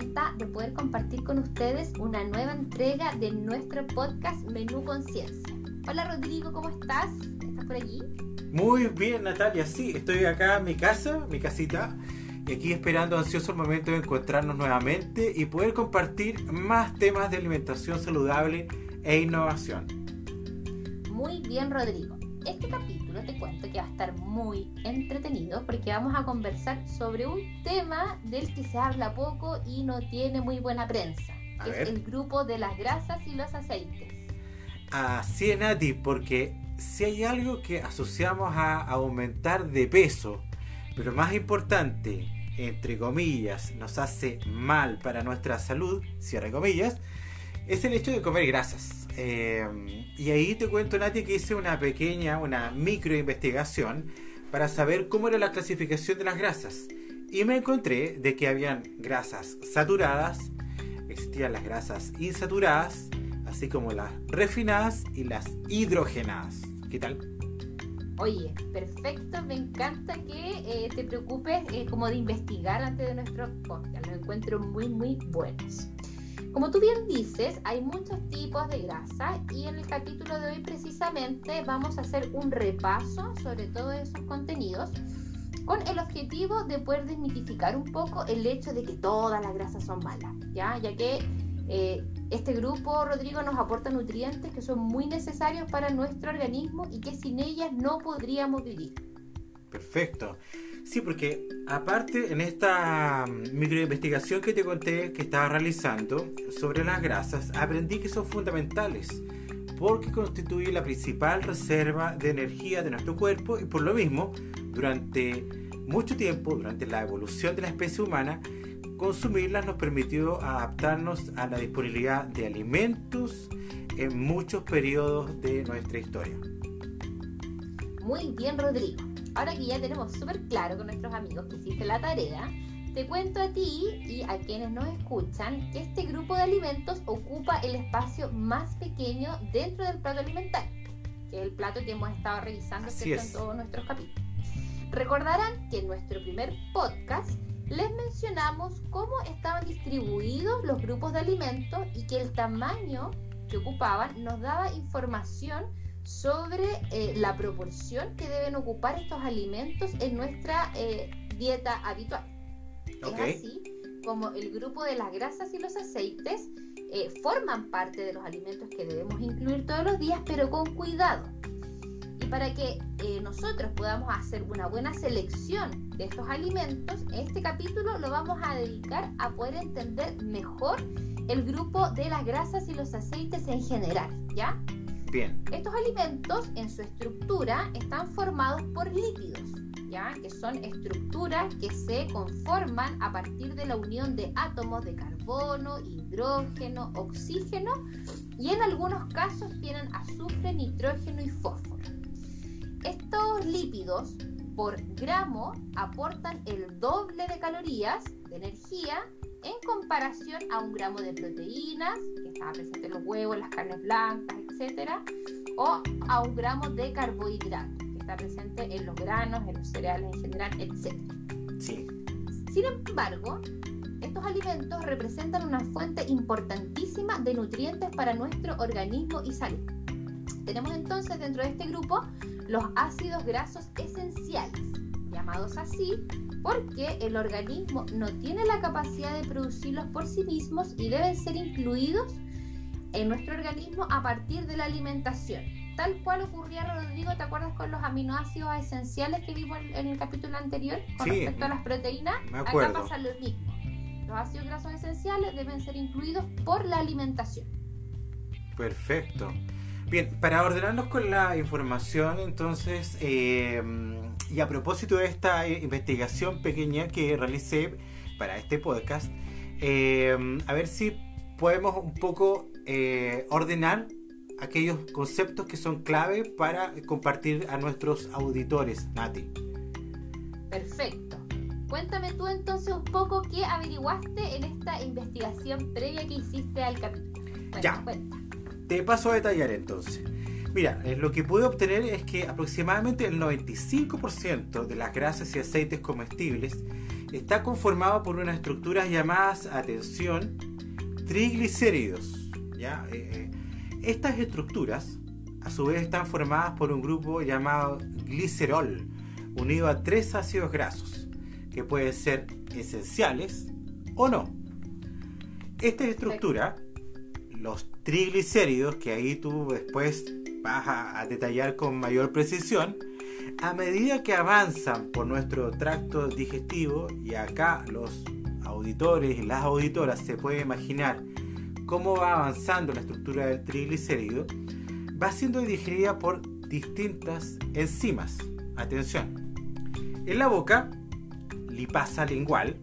contenta de poder compartir con ustedes una nueva entrega de nuestro podcast Menú Conciencia. Hola Rodrigo, ¿cómo estás? ¿Estás por allí? Muy bien, Natalia, sí, estoy acá en mi casa, mi casita, y aquí esperando ansioso el momento de encontrarnos nuevamente y poder compartir más temas de alimentación saludable e innovación. Muy bien, Rodrigo. Este capítulo te cuento que va a estar muy entretenido porque vamos a conversar sobre un tema del que se habla poco y no tiene muy buena prensa, que es el grupo de las grasas y los aceites. Así es, Nati, porque si hay algo que asociamos a aumentar de peso, pero más importante, entre comillas, nos hace mal para nuestra salud, cierre comillas, es el hecho de comer grasas. Eh, y ahí te cuento, Nati, que hice una pequeña, una micro investigación para saber cómo era la clasificación de las grasas. Y me encontré de que habían grasas saturadas, existían las grasas insaturadas, así como las refinadas y las hidrogenadas. ¿Qué tal? Oye, perfecto, me encanta que eh, te preocupes eh, como de investigar antes de nuestro podcast, los encuentro muy, muy buenos. Como tú bien dices, hay muchos tipos de grasa y en el capítulo de hoy precisamente vamos a hacer un repaso sobre todos esos contenidos con el objetivo de poder desmitificar un poco el hecho de que todas las grasas son malas, ¿ya? Que eh, este grupo, Rodrigo, nos aporta nutrientes que son muy necesarios para nuestro organismo y que sin ellas no podríamos vivir. Perfecto. Sí, porque aparte en esta mm, microinvestigación que te conté que estaba realizando sobre las grasas, aprendí que son fundamentales porque constituye la principal reserva de energía de nuestro cuerpo y por lo mismo, durante mucho tiempo, durante la evolución de la especie humana, consumirlas nos permitió adaptarnos a la disponibilidad de alimentos en muchos periodos de nuestra historia. Muy bien, Rodrigo. Ahora que ya tenemos súper claro con nuestros amigos que hiciste la tarea, te cuento a ti y a quienes nos escuchan que este grupo de alimentos ocupa el espacio más pequeño dentro del plato alimentario, que es el plato que hemos estado revisando en todos nuestros capítulos. Recordarán que en nuestro primer podcast les mencionamos cómo estaban distribuidos los grupos de alimentos y que el tamaño que ocupaban nos daba información sobre eh, la proporción que deben ocupar estos alimentos en nuestra eh, dieta habitual. Es así como el grupo de las grasas y los aceites eh, forman parte de los alimentos que debemos incluir todos los días, pero con cuidado para que nosotros podamos hacer una buena selección de estos alimentos, este capítulo lo vamos a dedicar a poder entender mejor el grupo de las grasas y los aceites en general, ¿ya? Bien. Estos alimentos en su estructura están formados por lípidos, ¿ya? Que son estructuras que se conforman a partir de la unión de átomos de carbono, hidrógeno, oxígeno y en algunos casos tienen azufre, nitrógeno y fósforo. Estos lípidos por gramo aportan el doble de calorías de energía en comparación a un gramo de proteínas, que está presente en los huevos, las carnes blancas, etc., o a un gramo de carbohidratos, que está presente en los granos, en los cereales en general, etc. Sí. Sin embargo, estos alimentos representan una fuente importantísima de nutrientes para nuestro organismo y salud. Tenemos entonces dentro de este grupo los ácidos grasos esenciales, llamados así porque el organismo no tiene la capacidad de producirlos por sí mismos y deben ser incluidos en nuestro organismo a partir de la alimentación. Tal cual ocurría, Rodrigo, ¿te acuerdas con los aminoácidos esenciales que vimos en el capítulo anterior con respecto a las proteínas? Acá pasa lo mismo. Los ácidos grasos esenciales deben ser incluidos por la alimentación. Perfecto. Bien, para ordenarnos con la información, entonces, eh, y a propósito de esta eh, investigación pequeña que realicé para este podcast, eh, a ver si podemos un poco ordenar aquellos conceptos que son clave para compartir a nuestros auditores, Nati. Perfecto. Cuéntame tú entonces un poco qué averiguaste en esta investigación previa que hiciste al capítulo. ya. Cuenta. Te paso a detallar entonces. Mira, eh, lo que pude obtener es que aproximadamente el 95% de las grasas y aceites comestibles está conformado por unas estructuras llamadas, atención, triglicéridos. Eh, eh, estas estructuras, a su vez, están formadas por un grupo llamado glicerol, unido a tres ácidos grasos, que pueden ser esenciales o no. Esta estructura, los triglicéridos, que ahí tú después vas a, a detallar con mayor precisión, a medida que avanzan por nuestro tracto digestivo, y acá los auditores y las auditoras se pueden imaginar cómo va avanzando la estructura del triglicérido, va siendo digerida por distintas enzimas. Atención. En la boca, lipasa lingual.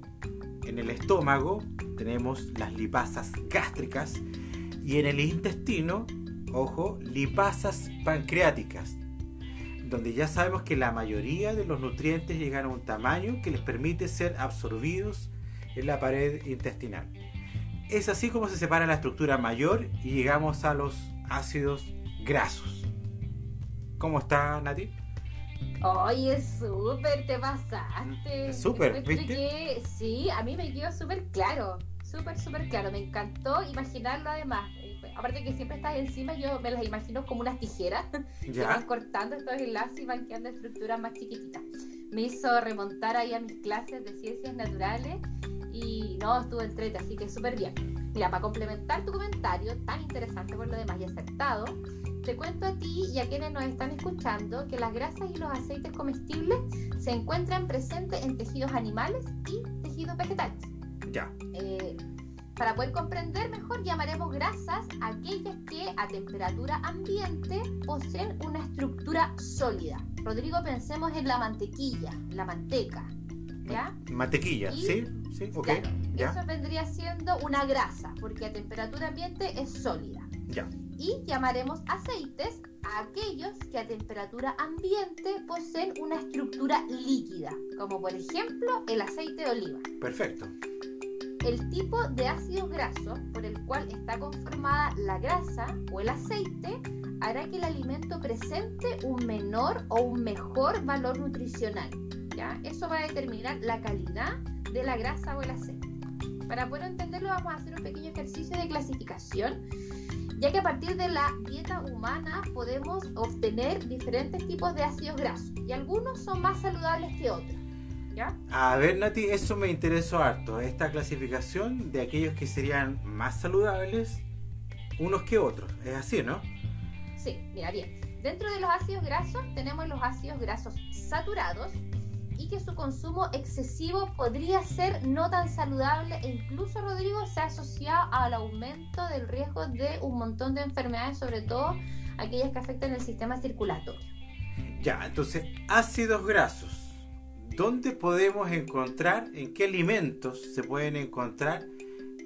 En el estómago tenemos las lipasas gástricas. Y en el intestino, ojo, lipasas pancreáticas donde ya sabemos que la mayoría de los nutrientes llegan a un tamaño que les permite ser absorbidos en la pared intestinal. Es así como se separa la estructura mayor y llegamos a los ácidos grasos. ¿Cómo está Nati? Oye, súper, te pasaste. Súper, ¿viste? sí, a mí me quedó súper claro, súper, súper claro. Me encantó imaginarlo además aparte que siempre estás encima, yo me las imagino como unas tijeras que van cortando estos enlaces y van quedando estructuras más chiquititas. Me hizo remontar ahí a mis clases de ciencias naturales y no, estuvo entrete, así que súper bien. Mira, para complementar tu comentario, tan interesante por lo demás y acertado, te cuento a ti y a quienes nos están escuchando que las grasas y los aceites comestibles se encuentran presentes en tejidos animales y tejidos vegetales. Ya. Eh, para poder comprender mejor, llamaremos grasas aquellas que a temperatura ambiente poseen una estructura sólida. Rodrigo, pensemos en la mantequilla, la manteca. ¿Ya? Mantequilla, sí, sí, ok. Eso vendría siendo una grasa, porque a temperatura ambiente es sólida. Ya. Y llamaremos aceites a aquellos que a temperatura ambiente poseen una estructura líquida, como por ejemplo el aceite de oliva. Perfecto. El tipo de ácido graso por el cual está conformada la grasa o el aceite hará que el alimento presente un menor o un mejor valor nutricional. ¿Ya? Eso va a determinar la calidad de la grasa o el aceite. Para poder entenderlo vamos a hacer un pequeño ejercicio de clasificación, ya que a partir de la dieta humana podemos obtener diferentes tipos de ácidos grasos y algunos son más saludables que otros. A ver, Nati, eso me interesó harto. Esta clasificación de aquellos que serían más saludables unos que otros. Es así, ¿no? Sí, mira bien. Dentro de los ácidos grasos tenemos los ácidos grasos saturados y que su consumo excesivo podría ser no tan saludable e incluso, Rodrigo, se ha asociado al aumento del riesgo de un montón de enfermedades, sobre todo aquellas que afectan el sistema circulatorio. Ya, entonces, ácidos grasos ¿Dónde podemos encontrar, en qué alimentos se pueden encontrar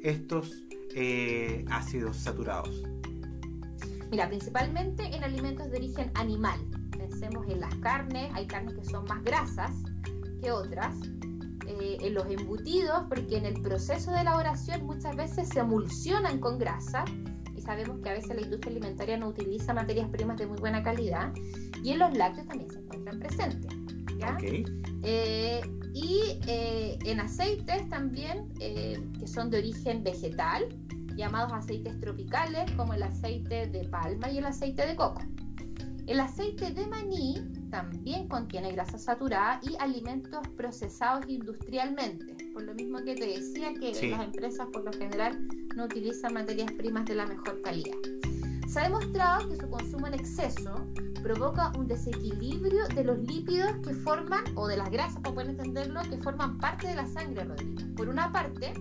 estos eh, ácidos saturados? Mira, principalmente en alimentos de origen animal. Pensemos en las carnes, hay carnes que son más grasas que otras. Eh, en los embutidos, porque en el proceso de elaboración muchas veces se emulsionan con grasa y sabemos que a veces la industria alimentaria no utiliza materias primas de muy buena calidad. Y en los lácteos también se encuentran presentes. Eh, y eh, en aceites también, que son de origen vegetal, llamados aceites tropicales, como el aceite de palma y el aceite de coco. El aceite de maní también contiene grasa saturada y alimentos procesados industrialmente, por lo mismo que te decía que las empresas por lo general no utilizan materias primas de la mejor calidad. Se ha demostrado que su consumo en exceso provoca un desequilibrio de los lípidos que forman, o de las grasas, como pueden entenderlo, que forman parte de la sangre, Rodrigo. Por una parte,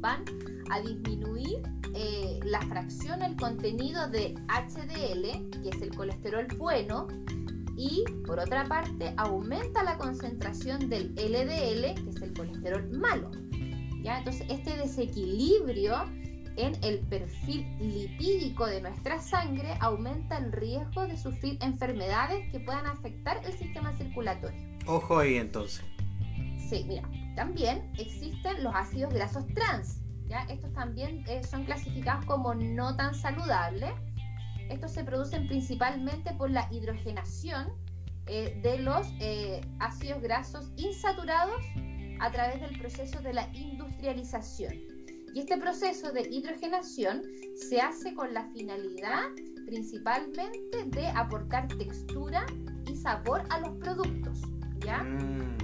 van a disminuir eh, la fracción, el contenido de HDL, que es el colesterol bueno, y por otra parte, aumenta la concentración del LDL, que es el colesterol malo. ¿Ya? Entonces, este desequilibrio en el perfil lipídico de nuestra sangre aumenta el riesgo de sufrir enfermedades que puedan afectar el sistema circulatorio. Ojo ahí entonces. Sí, mira, también existen los ácidos grasos trans. ¿Ya? Estos también eh, son clasificados como no tan saludables. Estos se producen principalmente por la hidrogenación eh, de los eh, ácidos grasos insaturados a través del proceso de la industrialización. Y este proceso de hidrogenación se hace con la finalidad principalmente de aportar textura y sabor a los productos. ¿ya? Mm.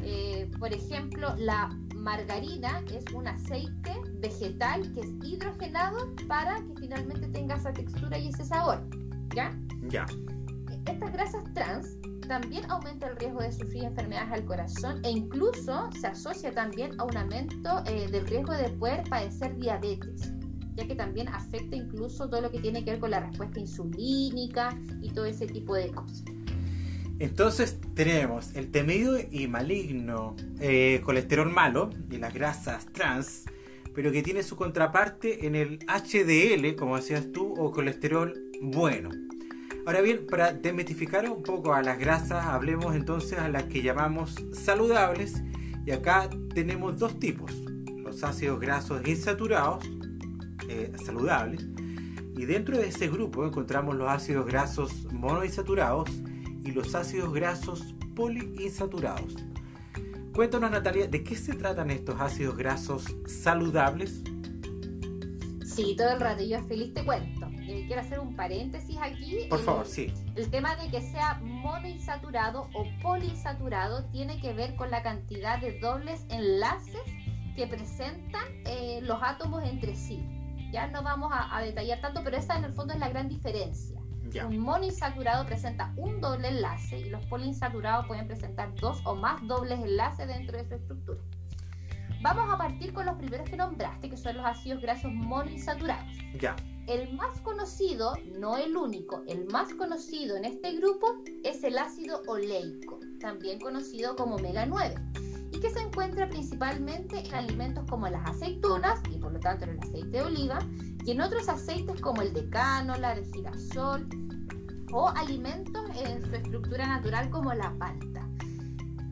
Por ejemplo, la margarina es un aceite vegetal que es hidrogenado para que finalmente tenga esa textura y ese sabor. ¿ya? Ya. Estas grasas trans también aumenta el riesgo de sufrir enfermedades al corazón e incluso se asocia también a un aumento eh, del riesgo de poder padecer diabetes, ya que también afecta incluso todo lo que tiene que ver con la respuesta insulínica y todo ese tipo de cosas. Entonces tenemos el temido y maligno eh, colesterol malo y las grasas trans, pero que tiene su contraparte en el HDL, como decías tú, o colesterol bueno. Ahora bien, para desmitificar un poco a las grasas, hablemos entonces a las que llamamos saludables. Y acá tenemos dos tipos, los ácidos grasos insaturados, eh, saludables, y dentro de ese grupo encontramos los ácidos grasos monoinsaturados y los ácidos grasos poliinsaturados. Cuéntanos Natalia, ¿de qué se tratan estos ácidos grasos saludables? Sí, todo el rato, yo feliz te cuento. Eh, quiero hacer un paréntesis aquí. Por Eh, favor, sí. El tema de que sea monoinsaturado o poliinsaturado tiene que ver con la cantidad de dobles enlaces que presentan eh, los átomos entre sí. Ya no vamos a, a detallar tanto, pero esa en el fondo es la gran diferencia. Un monoinsaturado presenta un doble enlace y los poliinsaturados pueden presentar dos o más dobles enlaces dentro de su estructura. Vamos a partir con los primeros que nombraste, que son los ácidos grasos monoinsaturados. Ya. El más conocido, no el único, el más conocido en este grupo es el ácido oleico, también conocido como omega 9, y que se encuentra principalmente en alimentos como las aceitunas y por lo tanto en el aceite de oliva, y en otros aceites como el de cánola, de girasol o alimentos en su estructura natural como la palta.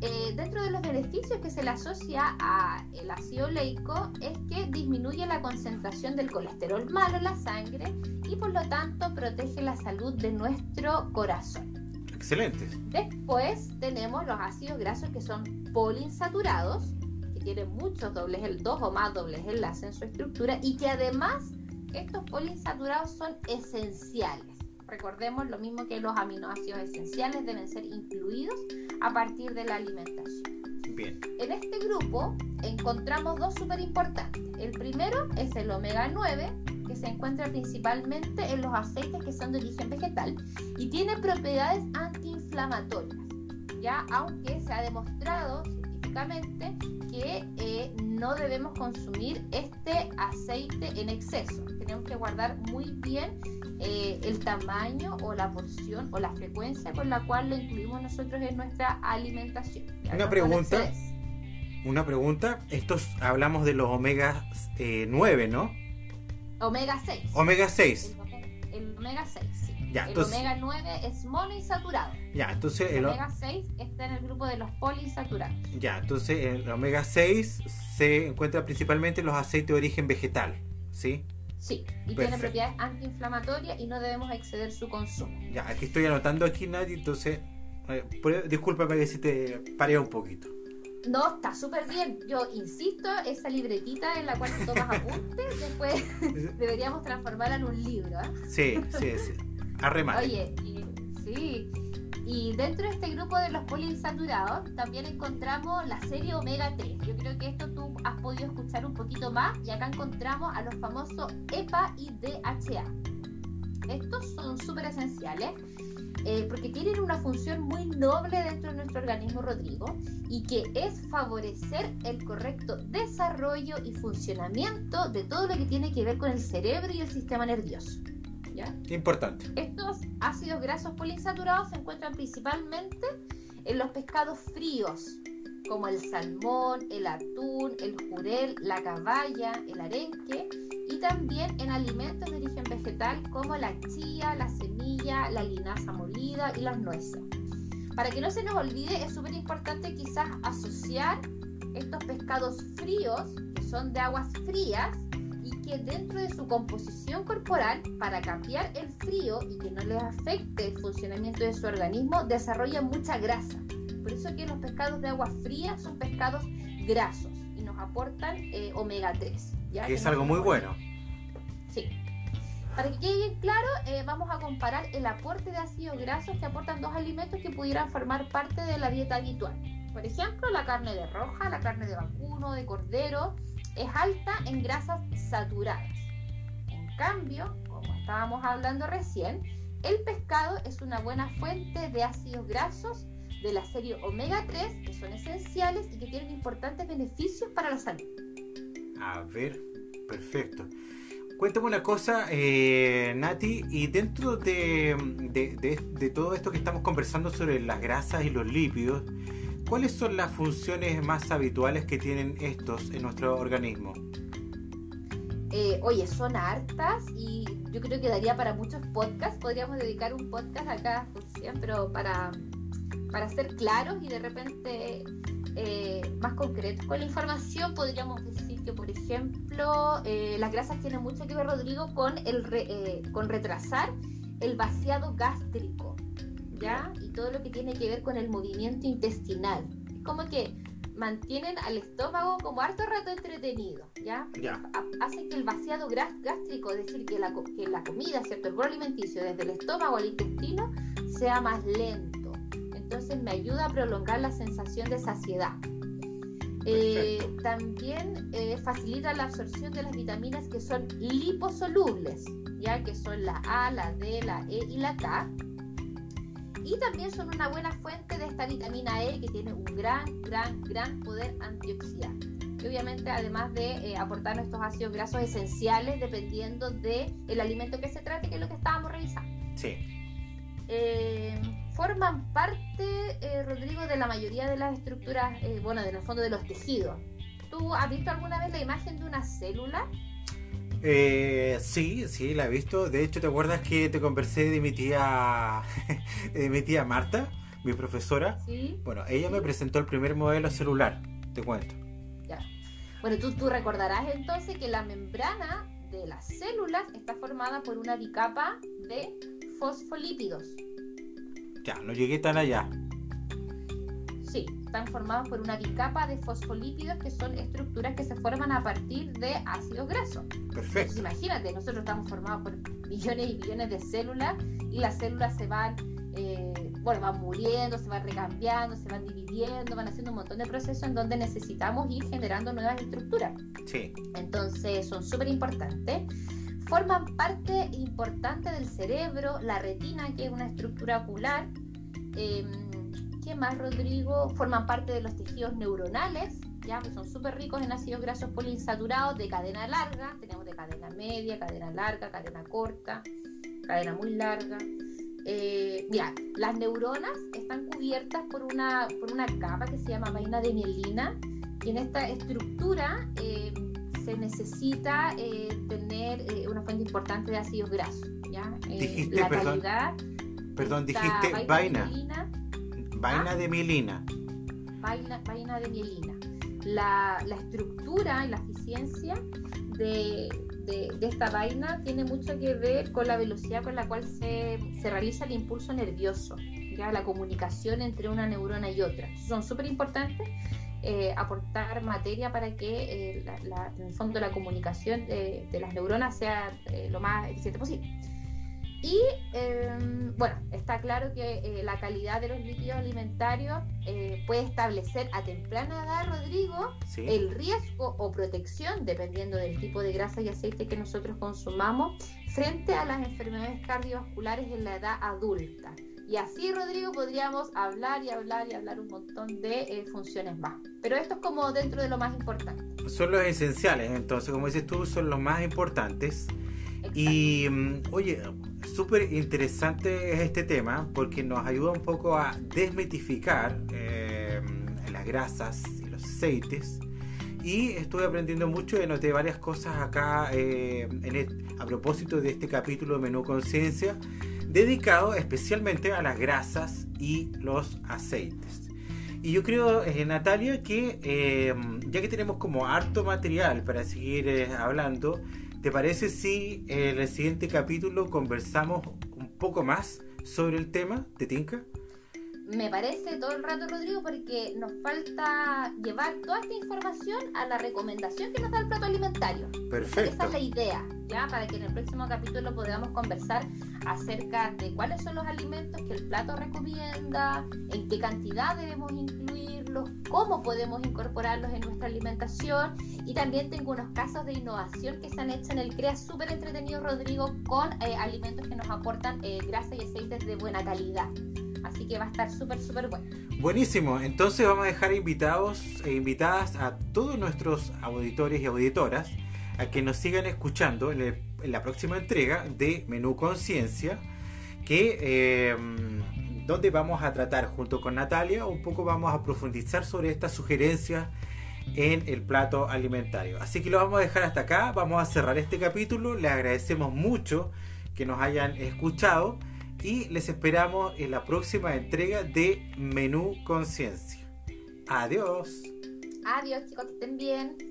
Eh, dentro de los beneficios que se le asocia al ácido oleico es que disminuye la concentración del colesterol malo en la sangre y por lo tanto protege la salud de nuestro corazón. Excelentes. Después tenemos los ácidos grasos que son poliinsaturados, que tienen muchos dobles, el dos o más dobles enlaces en su estructura y que además estos poliinsaturados son esenciales. Recordemos lo mismo que los aminoácidos esenciales deben ser incluidos a partir de la alimentación. Bien. En este grupo encontramos dos súper importantes. El primero es el omega 9, que se encuentra principalmente en los aceites que son de origen vegetal y tiene propiedades antiinflamatorias, ya aunque se ha demostrado que eh, no debemos consumir este aceite en exceso. Tenemos que guardar muy bien eh, el tamaño o la porción o la frecuencia con la cual lo incluimos nosotros en nuestra alimentación. Una pregunta. Una pregunta. Estos hablamos de los omega 9, ¿no? Omega 6. Omega 6. El, omega- el omega 6, sí. Ya, el entonces- omega 9 es monoinsaturado. Ya, entonces El omega 6 está en el grupo de los poliinsaturados. ya, entonces el omega 6 se encuentra principalmente en los aceites de origen vegetal, ¿sí? Sí, y tiene propiedades antiinflamatorias y no debemos exceder su consumo. Ya, aquí estoy anotando aquí, Nadie, entonces eh, discúlpame que si te paré un poquito. No, está súper bien. Yo insisto, esa libretita en la cual tomas apuntes, después deberíamos transformarla en un libro. ¿ah? Sí, sí, sí. Arremate. Oye, sí. Y dentro de este grupo de los poliinsaturados también encontramos la serie omega 3. Yo creo que esto tú has podido escuchar un poquito más y acá encontramos a los famosos EPA y DHA. Estos son súper esenciales eh, porque tienen una función muy noble dentro de nuestro organismo, Rodrigo, y que es favorecer el correcto desarrollo y funcionamiento de todo lo que tiene que ver con el cerebro y el sistema nervioso. ¿Ya? Importante. Estos ácidos grasos poliinsaturados se encuentran principalmente en los pescados fríos, como el salmón, el atún, el jurel, la caballa, el arenque, y también en alimentos de origen vegetal como la chía, la semilla, la linaza molida y las nueces. Para que no se nos olvide, es súper importante quizás asociar estos pescados fríos, que son de aguas frías, dentro de su composición corporal, para cambiar el frío y que no les afecte el funcionamiento de su organismo, desarrollan mucha grasa. Por eso que los pescados de agua fría son pescados grasos y nos aportan eh, omega 3. ¿ya? Que es algo muy bueno. Sí. Para que quede bien claro, eh, vamos a comparar el aporte de ácidos grasos que aportan dos alimentos que pudieran formar parte de la dieta habitual. Por ejemplo, la carne de roja, la carne de vacuno, de cordero, es alta en grasas saturadas. En cambio, como estábamos hablando recién, el pescado es una buena fuente de ácidos grasos de la serie omega 3 que son esenciales y que tienen importantes beneficios para la salud. A ver, perfecto. Cuéntame una cosa, eh, Nati, y dentro de, de, todo esto que estamos conversando sobre las grasas y los lípidos, ¿cuáles son las funciones más habituales que tienen estos en nuestro organismo? Eh, oye, son hartas y yo creo que daría para muchos podcasts. Podríamos dedicar un podcast a cada función, pero para, para ser claros y de repente eh, más concretos con la información, podríamos decir que, por ejemplo, eh, las grasas tienen mucho que ver, Rodrigo, con, el con retrasar el vaciado gástrico, ¿ya? Y todo lo que tiene que ver con el movimiento intestinal. Como que mantienen al estómago como harto rato entretenido, ¿ya? Hacen que el vaciado gástrico, es decir, que la, que la comida, ¿cierto? El bolo alimenticio desde el estómago al intestino sea más lento. Entonces me ayuda a prolongar la sensación de saciedad. Eh, también eh, facilita la absorción de las vitaminas que son liposolubles, ya que son la A, la D, la E y la K y también son una buena fuente de esta vitamina E que tiene un gran, gran, gran poder antioxidante. Y obviamente además de eh, aportar nuestros ácidos grasos esenciales dependiendo del el alimento que se trate, que es lo que estábamos revisando. Sí. Eh, forman parte, eh, Rodrigo, de la mayoría de las estructuras, bueno, en el fondo de los tejidos. ¿Tú has visto alguna vez la imagen de una célula? Eh, sí, sí, la he visto. De hecho, ¿te acuerdas que te conversé de mi tía, de mi tía Marta, mi profesora? Sí. Bueno, ella me presentó el primer modelo celular, te cuento. Ya. Bueno, tú, tú recordarás entonces que la membrana de las células está formada por una bicapa de fosfolípidos. Ya, no llegué tan allá. Sí, están formados por una bicapa de fosfolípidos que son estructuras que se forman a partir de ácidos grasos. Perfecto. imagínate, nosotros estamos formados por millones y millones de células y las células se van, eh, bueno, van muriendo, se van recambiando, se van dividiendo, van haciendo un montón de procesos en donde necesitamos ir generando nuevas estructuras. Sí. Entonces son súper importantes forman parte importante del cerebro, la retina, que es una estructura ocular, eh, más, Rodrigo? Forman parte de los tejidos neuronales, ya que son súper ricos en ácidos grasos poliinsaturados de cadena larga. Tenemos de cadena media, cadena larga, cadena corta, cadena muy larga. Eh, mira, las neuronas están cubiertas por una, por una capa que se llama vaina de mielina y en esta estructura eh, se necesita eh, tener una fuente importante de ácidos grasos. ¿ya? Dijiste, la perdón, calidad. Perdón, dijiste vaina. Vaina de mielina. Vaina, vaina de mielina. La, estructura y la eficiencia de, esta vaina tiene mucho que ver con la velocidad con la cual se, realiza el impulso nervioso, ya la comunicación entre una neurona y otra. Son súper importantes eh, aportar materia para que eh, en el fondo la comunicación de, las neuronas sea eh, lo más eficiente posible. Y em, bueno, está claro que eh, la calidad de los líquidos alimentarios eh, puede establecer a temprana edad, Rodrigo, el riesgo o protección, dependiendo del tipo de grasa y aceite que nosotros consumamos, frente a las enfermedades cardiovasculares en la edad adulta. Y así, Rodrigo, podríamos hablar y hablar y hablar un montón de eh, funciones más. Pero esto es como dentro de lo más importante. Son los esenciales, entonces, como dices tú, son los más importantes. Y, mm, oye, súper interesante este tema porque nos ayuda un poco a desmitificar eh, las grasas y los aceites. Y estuve aprendiendo mucho y noté varias cosas acá eh, a propósito de este capítulo de Menú Conciencia, dedicado especialmente a las grasas y los aceites. Y yo creo, eh, Natalia, que ya que tenemos como harto material para seguir hablando, ¿Te parece si en el siguiente capítulo conversamos un poco más sobre el tema de Tinka? Me parece todo el rato, Rodrigo, porque nos falta llevar toda esta información a la recomendación que nos da el plato alimentario. Perfecto. Esa es la idea, ¿ya? Para que en el próximo capítulo podamos conversar acerca de cuáles son los alimentos que el plato recomienda, en qué cantidad debemos incluirlos, cómo podemos incorporarlos en nuestra alimentación. Y también tengo unos casos de innovación que se han hecho en el CREA súper entretenido, Rodrigo, con eh, alimentos que nos aportan eh, grasa y aceites de buena calidad. Así que va a estar súper, súper bueno. Buenísimo, entonces vamos a dejar invitados e invitadas a todos nuestros auditores y auditoras a que nos sigan escuchando en, la próxima entrega de Menú Conciencia, que eh, donde vamos a tratar junto con Natalia, un poco vamos a profundizar sobre estas sugerencias en el plato alimentario. Así que lo vamos a dejar hasta acá, vamos a cerrar este capítulo, les agradecemos mucho que nos hayan escuchado y les esperamos en la próxima entrega de Menú Conciencia. Adiós. Adiós chicos, estén bien.